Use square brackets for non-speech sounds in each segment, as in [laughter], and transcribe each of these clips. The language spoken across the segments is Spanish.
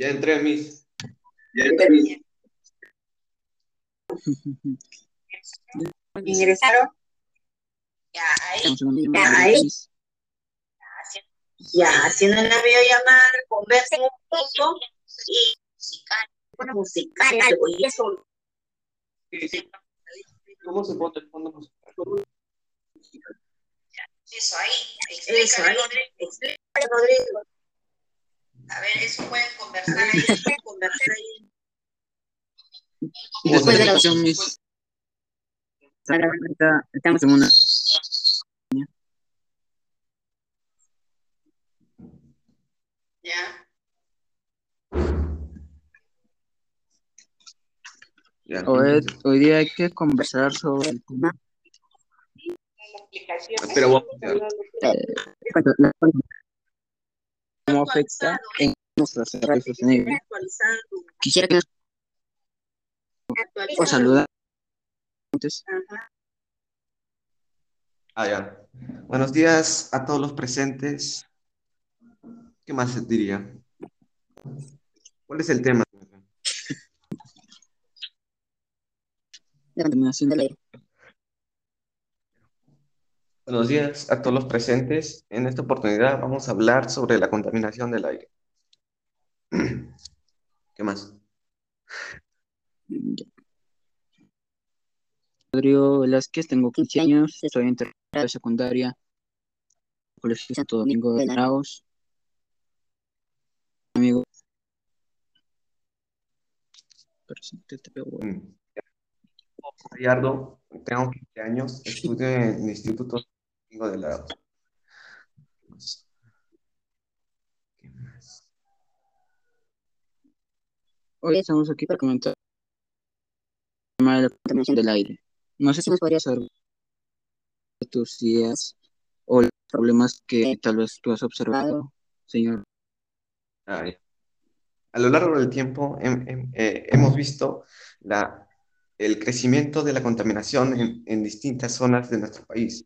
Ya entré, Miss. Ya entré, Miss. [laughs] ¿Ingresaron? Ya, ahí. Ya, ahí. Ya, haciendo una videollamada, conversen un poco y una musical, algo, y eso. ¿Cómo se pone el fondo musical? Eso ahí, eso ahí, explica, Rodrigo. A ver, eso pueden conversar ahí, [laughs] conversar ahí. Después de la opción, mis. Estamos en una. Ya. Hoy, hoy día hay que conversar sobre el tema. Pero la- cómo afecta en nuestra desarrollo sostenible. Quisiera que nos antes. Ajá. Ah, ya. Buenos días a todos los presentes. ¿Qué más se diría? ¿Cuál es el tema? La contaminación del aire. Buenos días a todos los presentes. En esta oportunidad vamos a hablar sobre la contaminación del aire. [clears throat] ¿Qué más? Rodrigo Velázquez, tengo 15 años, estoy en tercera secundaria, Colegio Santo Domingo de Araos. Amigo. Bueno. Mm. Gallardo, tengo 15 años, estudio en el Instituto Domingo de la ¿Qué más? ¿Qué más? Hoy estamos aquí para comentar el tema de la contaminación del aire. No sé si nos podrías hablar de tus ideas o los problemas que tal vez tú has observado, señor. Ah. A lo largo del tiempo hem- hem- eh, hemos visto la, el crecimiento de la contaminación en, en distintas zonas de nuestro país,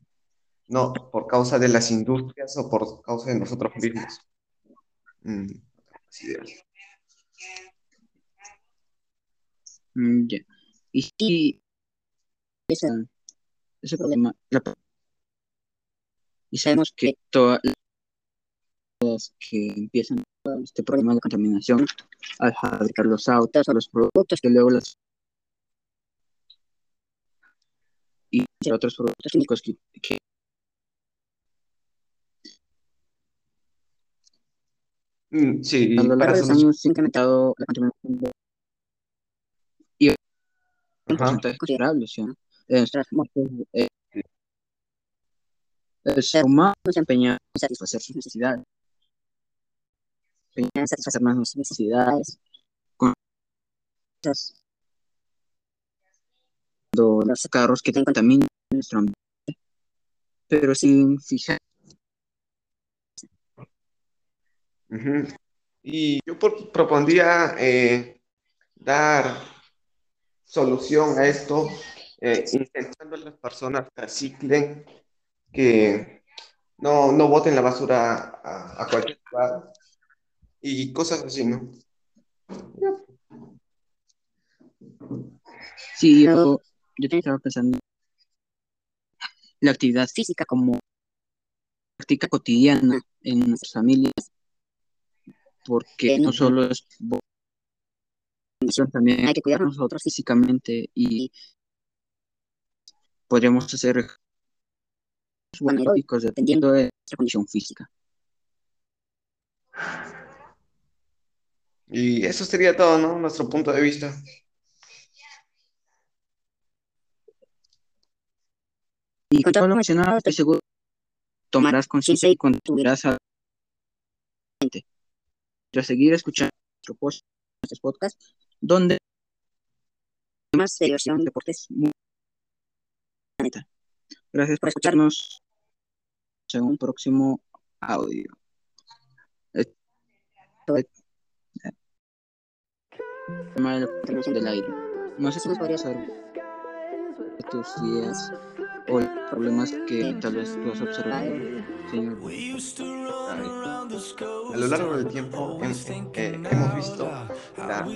no por causa de las industrias o por causa de nosotros mismos. Mm. Mm. Y esa- ese problema, y sabemos que todas las que empiezan este problema de contaminación al fabricar los autos o los productos que luego los y otros productos químicos que Mm, sí, a lo largo de los años se ha incrementado la contaminación de- y un porcentaje considerable, ¿sí de nuestras muertes. eh, el ser humano se empeña en satisfacer sus necesidades, empeña en satisfacer más sus necesidades con los carros que te contaminan nuestro ambiente, pero sin fijar Y yo por- propondría eh, dar solución a esto, eh, intentando a las personas que reciclen, que no, no boten la basura a, a cualquier lugar y cosas así, ¿no? Sí, yo, yo también estaba pensando la actividad física como práctica cotidiana en nuestras familias, porque no solo es también hay que cuidarnos nosotros físicamente y podríamos hacer ejercicios anaeróbicos dependiendo de nuestra condición física. Y eso sería todo, ¿no? Nuestro punto de vista. Y con todo lo mencionado, estoy seguro que tomarás conciencia y contribuirás a a seguir escuchando nuestros podcasts, donde más de diversión, deportes. Gracias por escucharnos. En un próximo audio. Del aire. No sé si nos podrías saber tus ideas o problemas que tal vez tú has observado, señor. A lo largo del tiempo hem- eh, hemos visto la-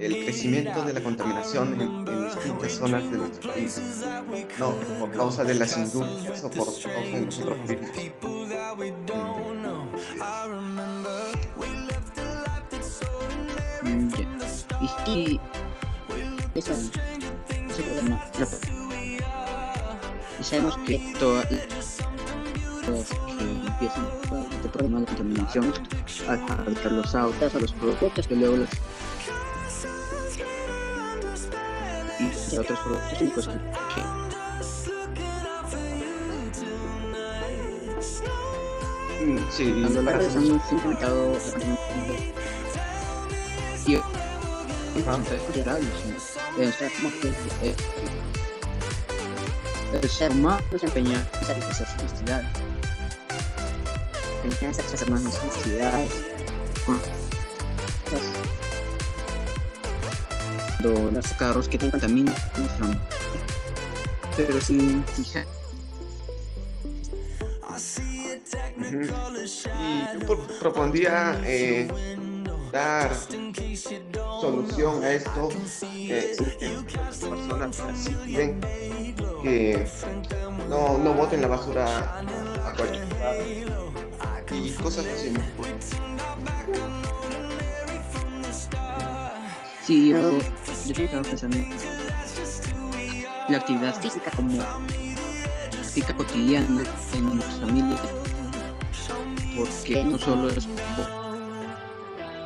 el crecimiento de la contaminación en, en distintas zonas de nuestro país, no por causa de las industrias o por causa de nosotros mismos. Mm. Y esa, ese problema, la- y sabemos que todas las que empiezan este problema de contaminación al fabricar los autos o los productos que luego los y otros productos químicos que, que Mm, Sí, a lo para largo de los sus- años se ha incrementado la contaminación de- y considerables. Eh, o sea, como que eh, el ser humano se empeña en satisfacer sus necesidades. Se empeña en satisfacer más nuestras necesidades. con los- carros que te contaminan nuestro. Pero sin fijar. Y yo pro- propondría eh, dar solución a esto, eh, personas reciclen, que no, no boten la basura a cualquier lugar y cosas así. Sí, yo, yo estaba pensando la actividad física como práctica cotidiana en nuestra familia, porque no solo es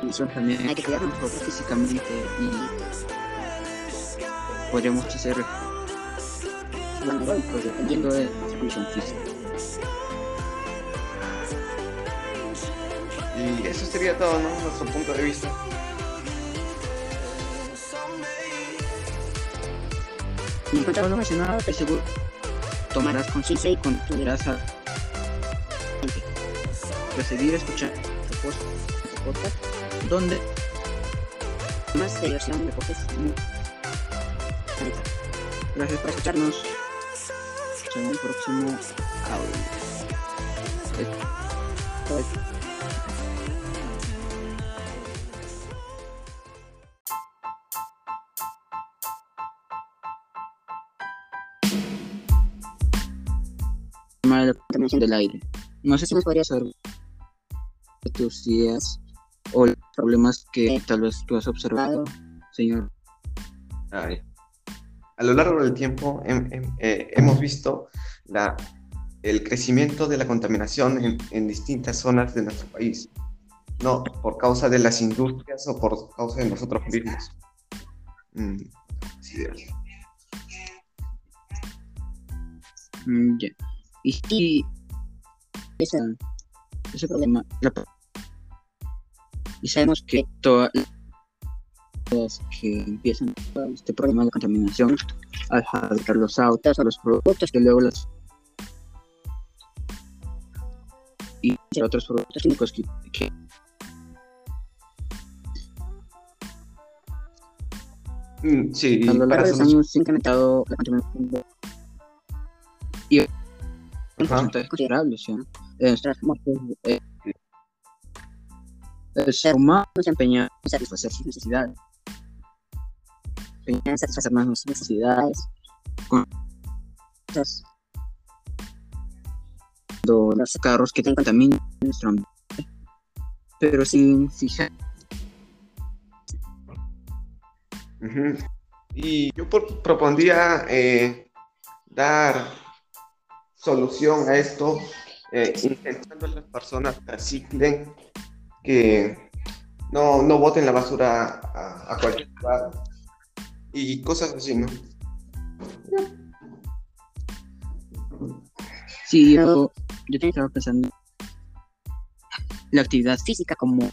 bo- también hay que cuidarnos físicamente y podríamos hacer dependiendo de nuestra condición física. Y eso sería todo, ¿no? Nuestro punto de vista. Y en cuanto a lo mencionado, estoy seguro tomarás conciencia y contribuirás a recibir, escuchar post- este podcast, donde más diversión de cosas. Gracias por escucharnos. Hasta el próximo audio. De la contaminación del aire. No sé si nos podrías saber tus ideas problemas que tal vez tú has observado, señor. A lo largo del tiempo hem- hem- eh, hemos visto la, el crecimiento de la contaminación en, en distintas zonas de nuestro país, no por causa de las industrias o por causa de nosotros mismos. Mm, es. Mm, ya. Y si esa, ese problema, la- y sabemos que todas las que empiezan este problema de contaminación al fabricar los autos o los productos que luego los y otros productos químicos que, que Mm, sí, a lo largo de los años se ha incrementado la contaminación de- y en Ajá. porcentajes considerables. ¿sí? Sea, como que, eh, el ser humano se empeña en satisfacer sus necesidades. Se empeña en satisfacer más nuestras necesidades. Cuando los carros que contaminan nuestro ambiente. Pero sin fijar. Y yo por- propondría eh, dar solución a esto, eh, intentando que las personas reciclen, que no, no boten la basura a, a cualquier lugar y cosas así, ¿no? Sí, yo, yo también estaba pensando la actividad física como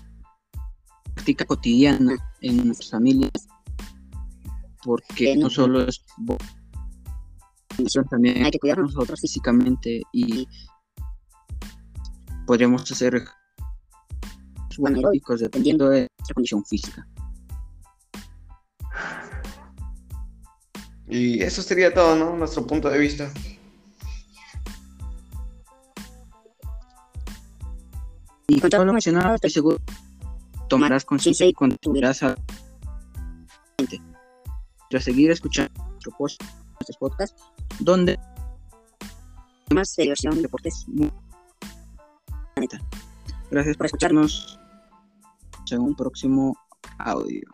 práctica cotidiana en nuestras familias, porque no solo es también hay que cuidarnos nosotros físicamente y podríamos hacer dependiendo de nuestra condición física. Y eso sería todo, ¿no? Nuestro punto de vista. Y con todo lo mencionado, estoy seguro tomarás conciencia y contribuirás a seguir escuchando nuestro post, nuestros podcasts, donde más diversión, deportes. Gracias por escucharnos en un próximo audio.